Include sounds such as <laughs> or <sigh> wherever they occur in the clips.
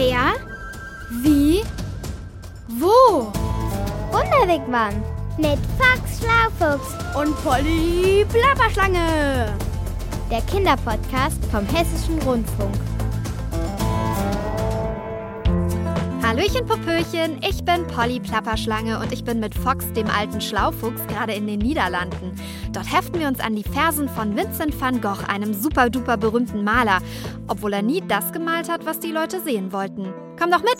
Wer? Wie? Wo? Wunderwegmann mit Fox Schlaufuchs Und Polly Plapperschlange. der Kinderpodcast vom Hessischen Rundfunk. Hallöchen, Popöchen, ich bin Polly Plapperschlange und ich bin mit Fox, dem alten Schlaufuchs, gerade in den Niederlanden. Dort heften wir uns an die Fersen von Vincent van Gogh, einem super duper berühmten Maler, obwohl er nie das gemalt hat, was die Leute sehen wollten. Komm doch mit!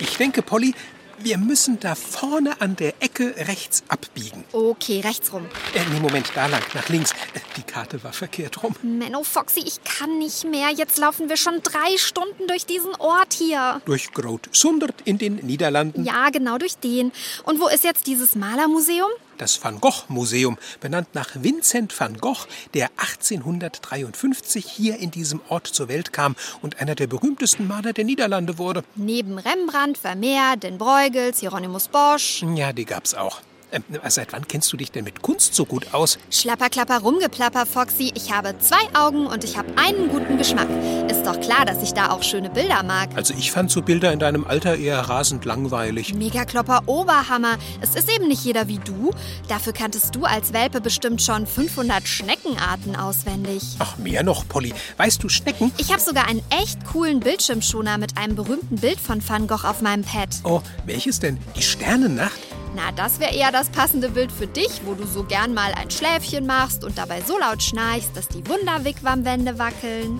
Ich denke, Polly, wir müssen da vorne an der Ecke rechts abbiegen. Okay, rechts rum. Äh, nee, Moment, da lang, nach links. Äh, Die Karte war verkehrt rum. Menno Foxy, ich kann nicht mehr. Jetzt laufen wir schon drei Stunden durch diesen Ort hier. Durch Groot Sundert in den Niederlanden. Ja, genau durch den. Und wo ist jetzt dieses Malermuseum? Das Van Gogh Museum, benannt nach Vincent van Gogh, der 1853 hier in diesem Ort zur Welt kam und einer der berühmtesten Maler der Niederlande wurde. Neben Rembrandt, Vermeer, Den Bruegels, Hieronymus Bosch. Ja, die gab's auch. Ähm, seit wann kennst du dich denn mit Kunst so gut aus? Schlapper, klapper, rumgeplapper, Foxy. Ich habe zwei Augen und ich habe einen guten Geschmack. Ist doch klar, dass ich da auch schöne Bilder mag. Also ich fand so Bilder in deinem Alter eher rasend langweilig. Megaklopper, Oberhammer. Es ist eben nicht jeder wie du. Dafür kanntest du als Welpe bestimmt schon 500 Schneckenarten auswendig. Ach, mehr noch, Polly. Weißt du, Schnecken? Ich habe sogar einen echt coolen Bildschirmschoner mit einem berühmten Bild von Van Gogh auf meinem Pad. Oh, welches denn? Die Sternennacht? Na, das wäre eher das passende Bild für dich, wo du so gern mal ein Schläfchen machst und dabei so laut schnarchst, dass die Wunderwigwam-Wände wackeln.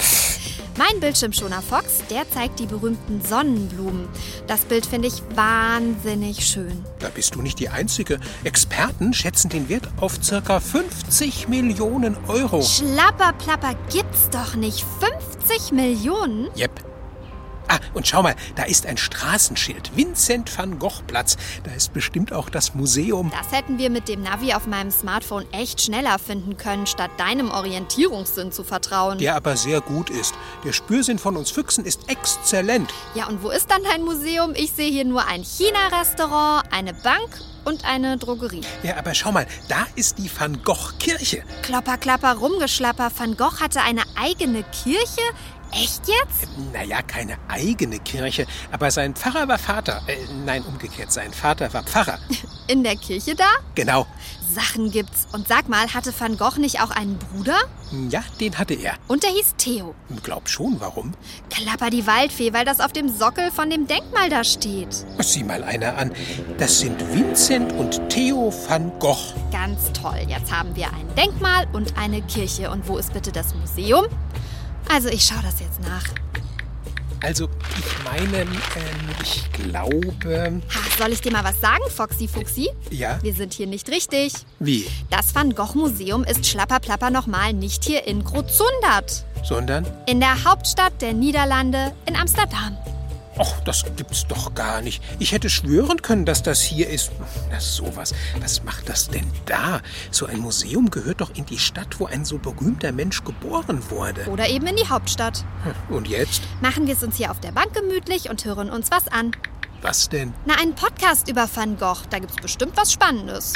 Mein Bildschirmschoner Fox, der zeigt die berühmten Sonnenblumen. Das Bild finde ich wahnsinnig schön. Da bist du nicht die Einzige. Experten schätzen den Wert auf circa 50 Millionen Euro. Schlapperplapper gibt's doch nicht. 50 Millionen? Jep. Ah, und schau mal, da ist ein Straßenschild. Vincent van Gogh Platz. Da ist bestimmt auch das Museum. Das hätten wir mit dem Navi auf meinem Smartphone echt schneller finden können, statt deinem Orientierungssinn zu vertrauen. Der aber sehr gut ist. Der Spürsinn von uns Füchsen ist exzellent. Ja, und wo ist dann dein Museum? Ich sehe hier nur ein China-Restaurant, eine Bank und eine Drogerie. Ja, aber schau mal, da ist die Van Gogh Kirche. Klopper, klapper, rumgeschlapper. Van Gogh hatte eine eigene Kirche? Echt jetzt? Naja, keine eigene Kirche, aber sein Pfarrer war Vater. Äh, nein, umgekehrt, sein Vater war Pfarrer. <laughs> In der Kirche da? Genau. Sachen gibt's. Und sag mal, hatte Van Gogh nicht auch einen Bruder? Ja, den hatte er. Und der hieß Theo. Glaub schon, warum? Klapper die Waldfee, weil das auf dem Sockel von dem Denkmal da steht. Sieh mal einer an. Das sind Vincent und Theo van Gogh. Ganz toll. Jetzt haben wir ein Denkmal und eine Kirche. Und wo ist bitte das Museum? Also ich schaue das jetzt nach. Also, ich meine, ähm, ich glaube. Ha, soll ich dir mal was sagen, Foxy Fuxi? Ja? Wir sind hier nicht richtig. Wie? Das Van Gogh Museum ist Schlapperplapper nochmal nicht hier in Grozundert. Sondern? In der Hauptstadt der Niederlande in Amsterdam. Och, das gibt's doch gar nicht. Ich hätte schwören können, dass das hier ist. Na, sowas. Was macht das denn da? So ein Museum gehört doch in die Stadt, wo ein so berühmter Mensch geboren wurde. Oder eben in die Hauptstadt. Hm, Und jetzt? Machen wir es uns hier auf der Bank gemütlich und hören uns was an. Was denn? Na, ein Podcast über Van Gogh. Da gibt's bestimmt was Spannendes.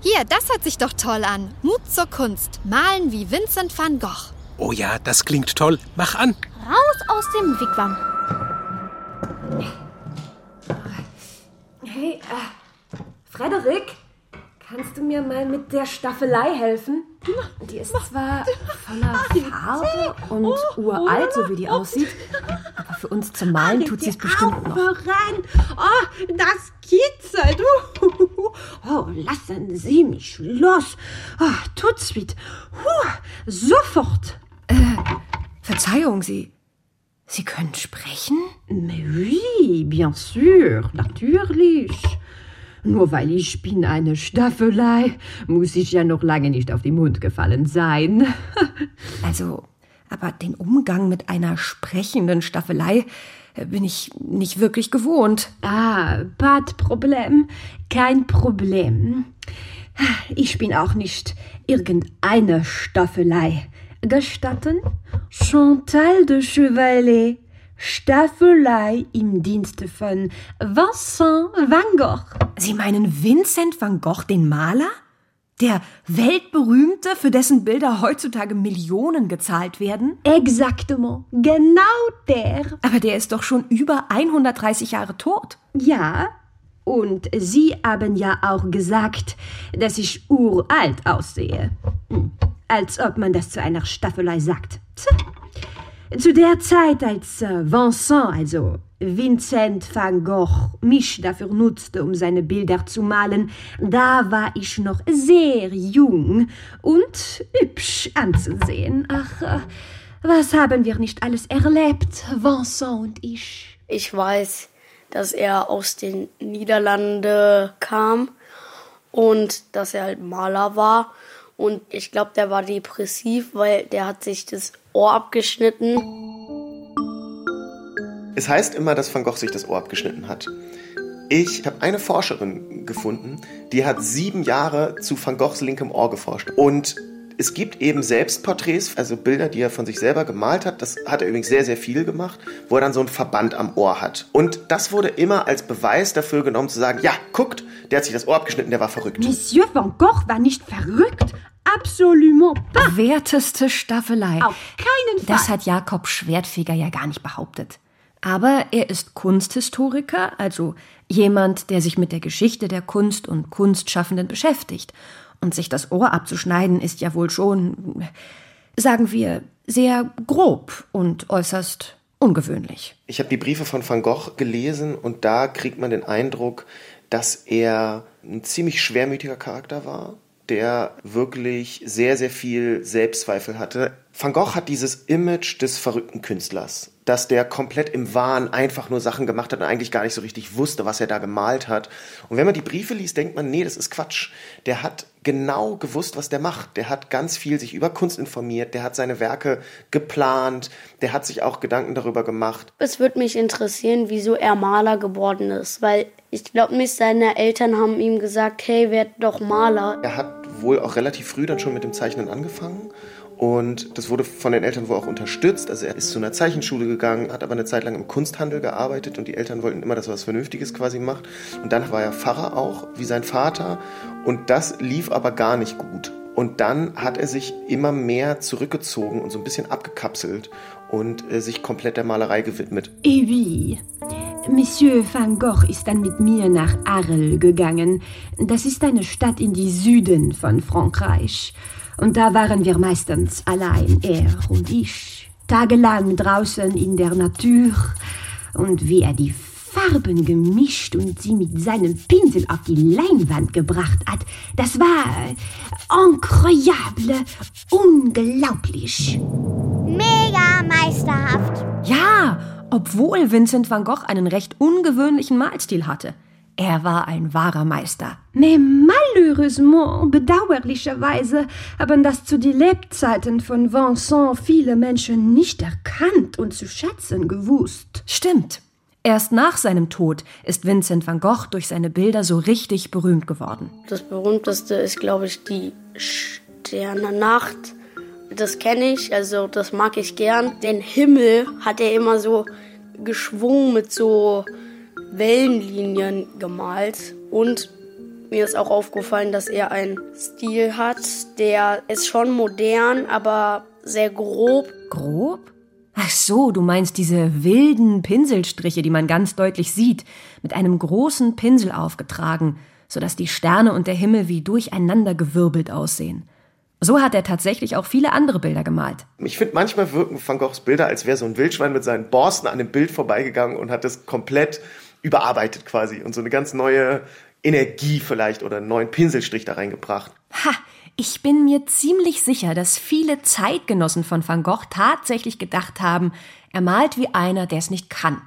Hier, das hört sich doch toll an. Mut zur Kunst. Malen wie Vincent van Gogh. Oh ja, das klingt toll. Mach an. Raus aus dem Wigwam. Hey, äh, Frederik, kannst du mir mal mit der Staffelei helfen? Die ist zwar voller Farbe und uralt, so wie die aussieht, aber für uns zum Malen tut sie es bestimmt noch. Oh, das kitzelt! Oh, lassen Sie mich los! Oh! Huh, sofort! Verzeihung, Sie. Sie können sprechen? Mais oui, bien sûr, natürlich. Nur weil ich bin eine Staffelei, muss ich ja noch lange nicht auf den Mund gefallen sein. <laughs> Also, aber den Umgang mit einer sprechenden Staffelei äh, bin ich nicht wirklich gewohnt. Ah, de Problem, kein Problem. Ich bin auch nicht irgendeine Staffelei. Gestatten? Chantal de Chevalet, Staffelei im Dienste von Vincent van Gogh. Sie meinen Vincent van Gogh, den Maler? Der weltberühmte, für dessen Bilder heutzutage Millionen gezahlt werden? Exactement. Genau der. Aber der ist doch schon über 130 Jahre tot. Ja, und Sie haben ja auch gesagt, dass ich uralt aussehe. Hm, Als ob man das zu einer Staffelei sagt. Tja. Zu der Zeit, als äh, Vincent, also Vincent van Gogh, mich dafür nutzte, um seine Bilder zu malen, da war ich noch sehr jung und hübsch anzusehen. Ach, äh, was haben wir nicht alles erlebt, Vincent und ich? Ich weiß, dass er aus den Niederlanden kam und dass er halt Maler war. Und ich glaube, der war depressiv, weil der hat sich das Ohr abgeschnitten. Es heißt immer, dass Van Gogh sich das Ohr abgeschnitten hat. Ich habe eine Forscherin gefunden, die hat sieben Jahre zu Van Goghs linkem Ohr geforscht. Und es gibt eben Selbstporträts, also Bilder, die er von sich selber gemalt hat. Das hat er übrigens sehr, sehr viel gemacht, wo er dann so ein Verband am Ohr hat. Und das wurde immer als Beweis dafür genommen, zu sagen, ja, guckt, der hat sich das Ohr abgeschnitten, der war verrückt. Monsieur van Gogh war nicht verrückt. Absolument pas. Werteste Staffelei. Auf keinen Fall. Das hat Jakob Schwertfeger ja gar nicht behauptet. Aber er ist Kunsthistoriker, also jemand, der sich mit der Geschichte der Kunst und Kunstschaffenden beschäftigt. Und sich das Ohr abzuschneiden ist ja wohl schon, sagen wir, sehr grob und äußerst ungewöhnlich. Ich habe die Briefe von Van Gogh gelesen und da kriegt man den Eindruck, dass er ein ziemlich schwermütiger Charakter war, der wirklich sehr, sehr viel Selbstzweifel hatte. Van Gogh hat dieses Image des verrückten Künstlers, dass der komplett im Wahn einfach nur Sachen gemacht hat und eigentlich gar nicht so richtig wusste, was er da gemalt hat. Und wenn man die Briefe liest, denkt man, nee, das ist Quatsch. Der hat genau gewusst, was der macht. Der hat ganz viel sich über Kunst informiert, der hat seine Werke geplant, der hat sich auch Gedanken darüber gemacht. Es würde mich interessieren, wieso er Maler geworden ist, weil ich glaube nicht, seine Eltern haben ihm gesagt, hey, werd doch Maler. Er hat wohl auch relativ früh dann schon mit dem Zeichnen angefangen. Und das wurde von den Eltern wohl auch unterstützt. Also er ist zu einer Zeichenschule gegangen, hat aber eine Zeit lang im Kunsthandel gearbeitet und die Eltern wollten immer, dass er was Vernünftiges quasi macht. Und dann war er Pfarrer auch, wie sein Vater. Und das lief aber gar nicht gut. Und dann hat er sich immer mehr zurückgezogen und so ein bisschen abgekapselt und äh, sich komplett der Malerei gewidmet. Et oui. Monsieur van Gogh ist dann mit mir nach Arles gegangen. Das ist eine Stadt in die Süden von Frankreich. Und da waren wir meistens allein, er und ich. Tagelang draußen in der Natur. Und wie er die Farben gemischt und sie mit seinem Pinsel auf die Leinwand gebracht hat, das war äh, incroyable, unglaublich. Mega meisterhaft. Ja, obwohl Vincent van Gogh einen recht ungewöhnlichen Malstil hatte. Er war ein wahrer Meister. Mais malheureusement, bedauerlicherweise, haben das zu den Lebzeiten von Vincent viele Menschen nicht erkannt und zu schätzen gewusst. Stimmt. Erst nach seinem Tod ist Vincent van Gogh durch seine Bilder so richtig berühmt geworden. Das berühmteste ist, glaube ich, die Sterne-Nacht. Das kenne ich, also das mag ich gern. Den Himmel hat er immer so geschwungen mit so Wellenlinien gemalt. Und mir ist auch aufgefallen, dass er einen Stil hat, der ist schon modern, aber sehr grob. Grob? Ach so, du meinst diese wilden Pinselstriche, die man ganz deutlich sieht, mit einem großen Pinsel aufgetragen, sodass die Sterne und der Himmel wie durcheinandergewirbelt aussehen. So hat er tatsächlich auch viele andere Bilder gemalt. Ich finde, manchmal wirken Van Goghs Bilder, als wäre so ein Wildschwein mit seinen Borsten an dem Bild vorbeigegangen und hat das komplett überarbeitet quasi und so eine ganz neue Energie vielleicht oder einen neuen Pinselstrich da reingebracht. Ha, ich bin mir ziemlich sicher, dass viele Zeitgenossen von Van Gogh tatsächlich gedacht haben, er malt wie einer, der es nicht kann.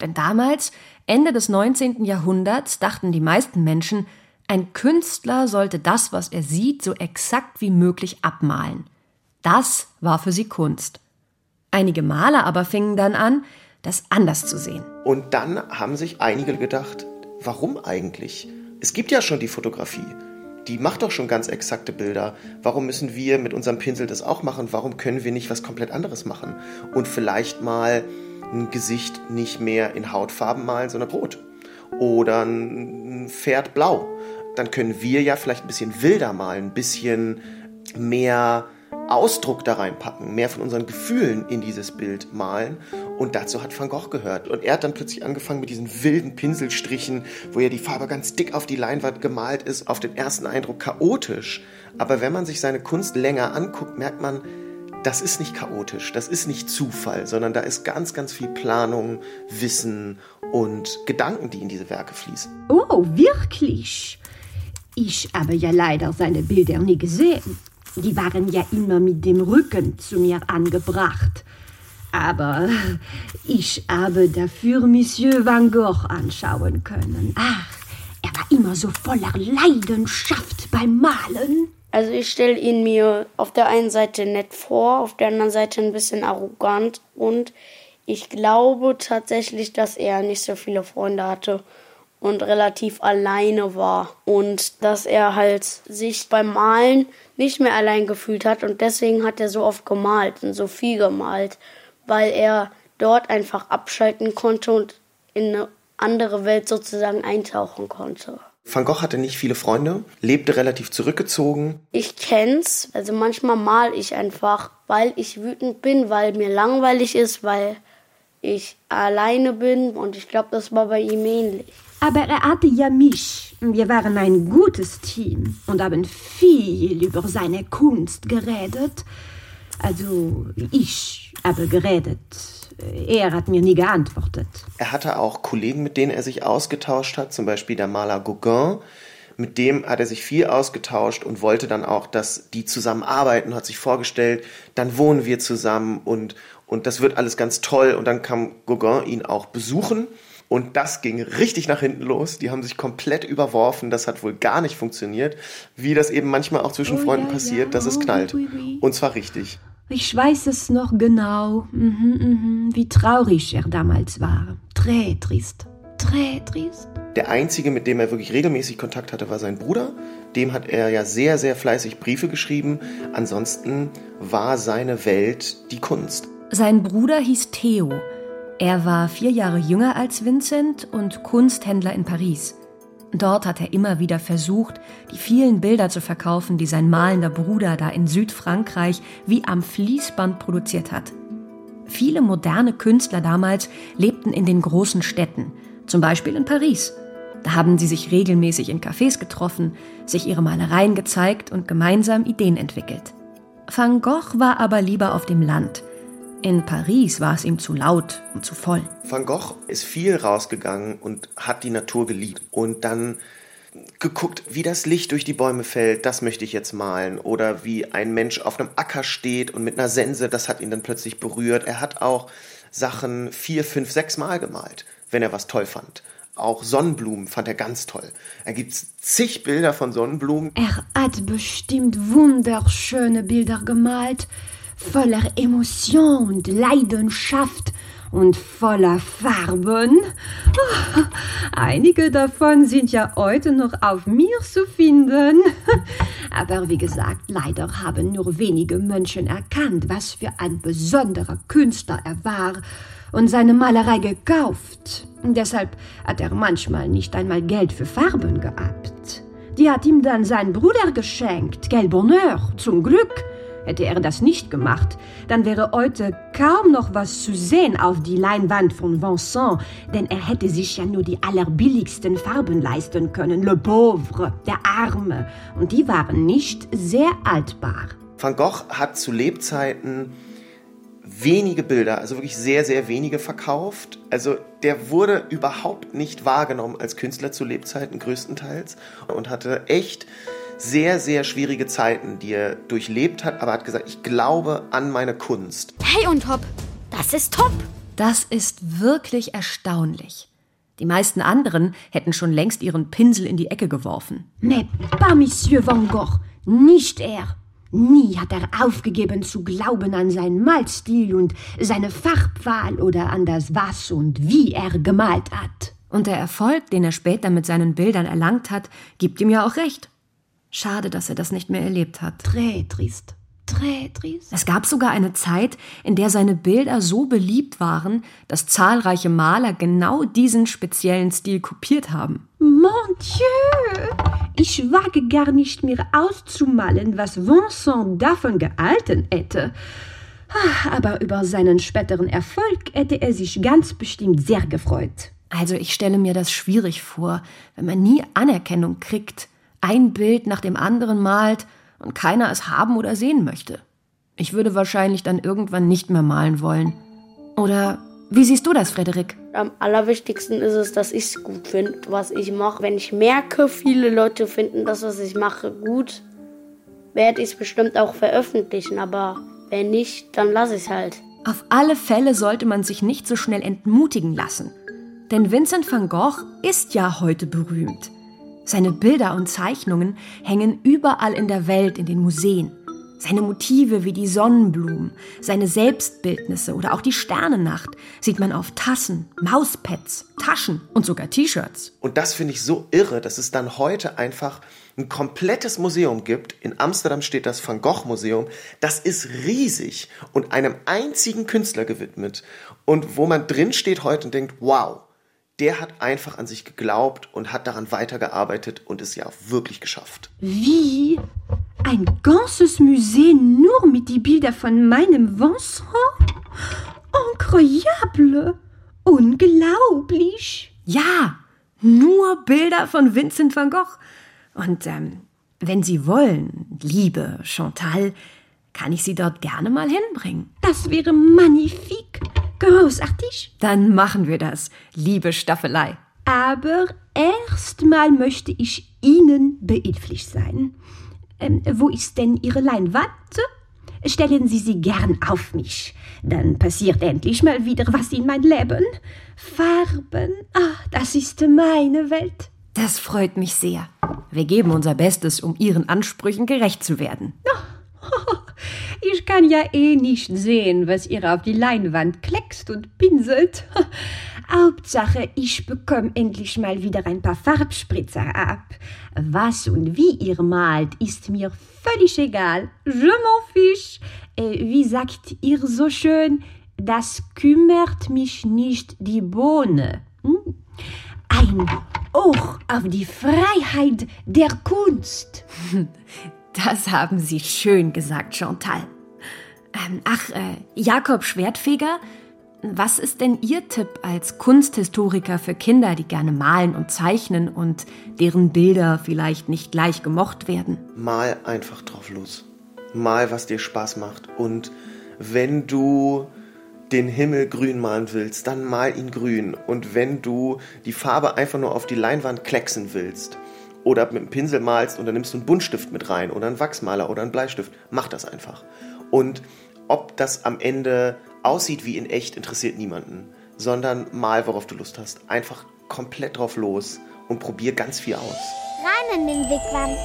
Denn damals, Ende des 19. Jahrhunderts, dachten die meisten Menschen, ein Künstler sollte das, was er sieht, so exakt wie möglich abmalen. Das war für sie Kunst. Einige Maler aber fingen dann an, das anders zu sehen. Und dann haben sich einige gedacht, warum eigentlich? Es gibt ja schon die Fotografie. Die macht doch schon ganz exakte Bilder. Warum müssen wir mit unserem Pinsel das auch machen? Warum können wir nicht was komplett anderes machen? Und vielleicht mal ein Gesicht nicht mehr in Hautfarben malen, sondern rot. Oder ein Pferd blau. dann können wir ja vielleicht ein bisschen wilder malen, ein bisschen mehr Ausdruck da reinpacken, mehr von unseren Gefühlen in dieses Bild malen. Und dazu hat Van Gogh gehört. Und er hat dann plötzlich angefangen mit diesen wilden Pinselstrichen, wo ja die Farbe ganz dick auf die Leinwand gemalt ist, auf den ersten Eindruck chaotisch. Aber wenn man sich seine Kunst länger anguckt, merkt man, das ist nicht chaotisch, das ist nicht Zufall, sondern da ist ganz, ganz viel Planung, Wissen und Gedanken, die in diese Werke fließen. Oh, wirklich? Ich habe ja leider seine Bilder nie gesehen. Die waren ja immer mit dem Rücken zu mir angebracht. Aber ich habe dafür Monsieur Van Gogh anschauen können. Ach, er war immer so voller Leidenschaft beim Malen. Also ich stelle ihn mir auf der einen Seite nett vor, auf der anderen Seite ein bisschen arrogant und ich glaube tatsächlich, dass er nicht so viele Freunde hatte und relativ alleine war und dass er halt sich beim Malen nicht mehr allein gefühlt hat und deswegen hat er so oft gemalt und so viel gemalt, weil er dort einfach abschalten konnte und in eine andere Welt sozusagen eintauchen konnte. Van Gogh hatte nicht viele Freunde, lebte relativ zurückgezogen. Ich kenn's, also manchmal mal ich einfach, weil ich wütend bin, weil mir langweilig ist, weil ich alleine bin und ich glaube, das war bei ihm ähnlich. Aber er hatte ja mich. Wir waren ein gutes Team und haben viel über seine Kunst geredet. Also ich habe geredet. Er hat mir nie geantwortet. Er hatte auch Kollegen, mit denen er sich ausgetauscht hat, zum Beispiel der Maler Gauguin. Mit dem hat er sich viel ausgetauscht und wollte dann auch, dass die zusammenarbeiten, hat sich vorgestellt, dann wohnen wir zusammen und, und das wird alles ganz toll. Und dann kam Gauguin ihn auch besuchen und das ging richtig nach hinten los. Die haben sich komplett überworfen. Das hat wohl gar nicht funktioniert. Wie das eben manchmal auch zwischen Oh, Freunden ja, passiert, ja. dass es Oh, knallt. oui, oui. Und zwar richtig. Ich weiß es noch genau. Mhm, mhm. Wie traurig er damals war. Très trist. Très trist. Der einzige, mit dem er wirklich regelmäßig Kontakt hatte, war sein Bruder. Dem hat er ja sehr, sehr fleißig Briefe geschrieben. Ansonsten war seine Welt die Kunst. Sein Bruder hieß Theo. Er war vier Jahre jünger als Vincent und Kunsthändler in Paris. Dort hat er immer wieder versucht, die vielen Bilder zu verkaufen, die sein malender Bruder da in Südfrankreich wie am Fließband produziert hat. Viele moderne Künstler damals lebten in den großen Städten, zum Beispiel in Paris. Da haben sie sich regelmäßig in Cafés getroffen, sich ihre Malereien gezeigt und gemeinsam Ideen entwickelt. Van Gogh war aber lieber auf dem Land. In Paris war es ihm zu laut und zu voll. Van Gogh ist viel rausgegangen und hat die Natur geliebt. Und dann geguckt, wie das Licht durch die Bäume fällt, das möchte ich jetzt malen. Oder wie ein Mensch auf einem Acker steht und mit einer Sense, das hat ihn dann plötzlich berührt. Er hat auch Sachen vier, fünf, sechs Mal gemalt, wenn er was toll fand. Auch Sonnenblumen fand er ganz toll. Er gibt zig Bilder von Sonnenblumen. Er hat bestimmt wunderschöne Bilder gemalt, voller Emotion und Leidenschaft und voller Farben. Oh, einige davon sind ja heute noch auf mir zu finden. Aber wie gesagt, leider haben nur wenige Menschen erkannt, was für ein besonderer Künstler er war und seine Malerei gekauft. Deshalb hat er manchmal nicht einmal Geld für Farben gehabt. Die hat ihm dann sein Bruder geschenkt. Quel Bonheur, zum Glück. Hätte er das nicht gemacht, dann wäre heute kaum noch was zu sehen auf die Leinwand von Vincent, denn er hätte sich ja nur die allerbilligsten Farben leisten können. Le pauvre, der Arme. Und die waren nicht sehr altbar. Van Gogh hat zu Lebzeiten wenige Bilder, also wirklich sehr, sehr wenige verkauft. Also der wurde überhaupt nicht wahrgenommen als Künstler zu Lebzeiten größtenteils und hatte echt sehr, sehr schwierige Zeiten, die er durchlebt hat, aber hat gesagt, ich glaube an meine Kunst. Hey und Top, das ist top. Das ist wirklich erstaunlich. Die meisten anderen hätten schon längst ihren Pinsel in die Ecke geworfen. Mais pas Monsieur Van Gogh, nicht er. Nie hat er aufgegeben zu glauben an seinen Malstil und seine Farbwahl oder an das was und wie er gemalt hat. Und der Erfolg, den er später mit seinen Bildern erlangt hat, gibt ihm ja auch recht. Schade, dass er das nicht mehr erlebt hat. Très triste, très triste. Es gab sogar eine Zeit, in der seine Bilder so beliebt waren, dass zahlreiche Maler genau diesen speziellen Stil kopiert haben. Mon Dieu! ich wage gar nicht mehr auszumalen, was Vincent davon gehalten hätte. Ah, Aber über seinen späteren Erfolg hätte er sich ganz bestimmt sehr gefreut. Also ich stelle mir das schwierig vor, wenn man nie Anerkennung kriegt, ein Bild nach dem anderen malt und keiner es haben oder sehen möchte. Ich würde wahrscheinlich dann irgendwann nicht mehr malen wollen. Oder wie siehst du das, Frederik? Am allerwichtigsten ist es, dass ich es gut finde, was ich mache. Wenn ich merke, viele Leute finden das, was ich mache, gut, werde ich es bestimmt auch veröffentlichen. Aber wenn nicht, dann lasse ich es halt. Auf alle Fälle sollte man sich nicht so schnell entmutigen lassen. Denn Vincent van Gogh ist ja heute berühmt. Seine Bilder und Zeichnungen hängen überall in der Welt in den Museen. Seine Motive wie die Sonnenblumen, seine Selbstbildnisse oder auch die Sternennacht sieht man auf Tassen, Mauspads, Taschen und sogar T-Shirts. Und das finde ich so irre, dass es dann heute einfach ein komplettes Museum gibt. In Amsterdam steht das Van Gogh Museum. Das ist riesig und einem einzigen Künstler gewidmet. Und wo man drin steht heute und denkt, wow, der hat einfach an sich geglaubt und hat daran weitergearbeitet und es ja auch wirklich geschafft. Wie? Ein ganzes Museum nur mit die Bilder von meinem Vincent? Incroyable! Unglaublich! Ja, nur Bilder von Vincent van Gogh. Und ähm, wenn Sie wollen, liebe Chantal, kann ich Sie dort gerne mal hinbringen. Das wäre magnifik! Großartig! Dann machen wir das, liebe Staffelei. Aber erstmal möchte ich Ihnen behilflich sein. Ähm, wo ist denn Ihre Leinwand? Stellen Sie sie gern auf mich. Dann passiert endlich mal wieder was in mein Leben. Farben, ah, das ist meine Welt. Das freut mich sehr. Wir geben unser Bestes, um Ihren Ansprüchen gerecht zu werden. Ich kann ja eh nicht sehen, was ihr auf die Leinwand kleckst und pinselt. <laughs> Hauptsache, ich bekomme endlich mal wieder ein paar Farbspritzer ab. Was und wie ihr malt, ist mir völlig egal. Je m'en fiche. Äh, wie sagt ihr so schön, das kümmert mich nicht die Bohne. Hm? Ein Hoch auf die Freiheit der Kunst. <laughs> Das haben Sie schön gesagt, Chantal. Ähm, ach, äh, Jakob Schwertfeger, was ist denn Ihr Tipp als Kunsthistoriker für Kinder, die gerne malen und zeichnen und deren Bilder vielleicht nicht gleich gemocht werden? Mal einfach drauf los. Mal, was dir Spaß macht. Und wenn du den Himmel grün malen willst, dann mal ihn grün. Und wenn du die Farbe einfach nur auf die Leinwand klecksen willst oder mit einem Pinsel malst und dann nimmst du einen Buntstift mit rein oder einen Wachsmaler oder einen Bleistift, mach das einfach. Und ob das am Ende aussieht wie in echt, interessiert niemanden, sondern mal, worauf du Lust hast. Einfach komplett drauf los und probier ganz viel aus. Rein in den Wigwam.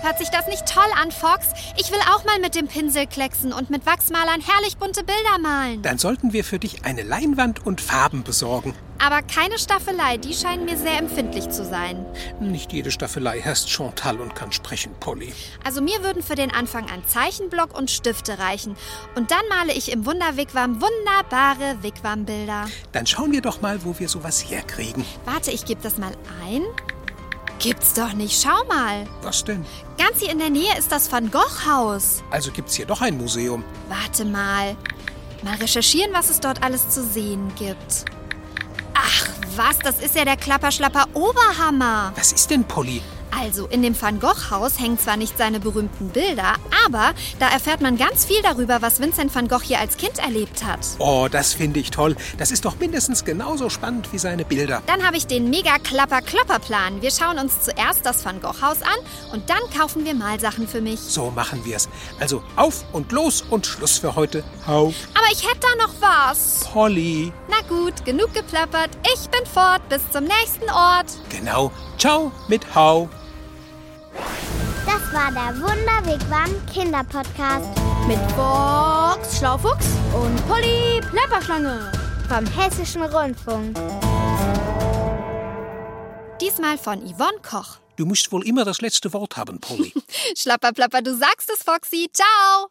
Hört sich das nicht toll an, Fox? Ich will auch mal mit dem Pinsel klecksen und mit Wachsmalern herrlich bunte Bilder malen. Dann sollten wir für dich eine Leinwand und Farben besorgen. Aber keine Staffelei, die scheinen mir sehr empfindlich zu sein. Nicht jede Staffelei heißt Chantal und kann sprechen, Polly. Also mir würden für den Anfang ein Zeichenblock und Stifte reichen. Und dann male ich im Wunderwigwam wunderbare Wigwam-Bilder. Dann schauen wir doch mal, wo wir sowas herkriegen. Warte, ich gebe das mal ein. Gibt's doch nicht, schau mal. Was denn? Ganz hier in der Nähe ist das Van Gogh-Haus. Also gibt's hier doch ein Museum. Warte mal. Mal recherchieren, was es dort alles zu sehen gibt. Ach, was? Das ist ja der Klapperschlapper Oberhammer. Was ist denn, Polly? Also, in dem Van Gogh-Haus hängen zwar nicht seine berühmten Bilder, aber da erfährt man ganz viel darüber, was Vincent van Gogh hier als Kind erlebt hat. Oh, das finde ich toll. Das ist doch mindestens genauso spannend wie seine Bilder. Dann habe ich den Mega-Klapper-Klopper-Plan. Wir schauen uns zuerst das Van Gogh-Haus an und dann kaufen wir Malsachen für mich. So machen wir's. Also auf und los und Schluss für heute. Hau. Aber ich hätte da noch was. Polly. Na gut, genug geplappert. Ich bin fort. Bis zum nächsten Ort. Genau. Ciao mit Hau. Das war der Wunderwigwam Kinderpodcast Mit Box Schlaufuchs und Polly Plapperschlange. vom Hessischen Rundfunk. Diesmal von Yvonne Koch. Du musst wohl immer das letzte Wort haben, Polly. <laughs> Schlapperplapper, du sagst es, Foxy. Ciao.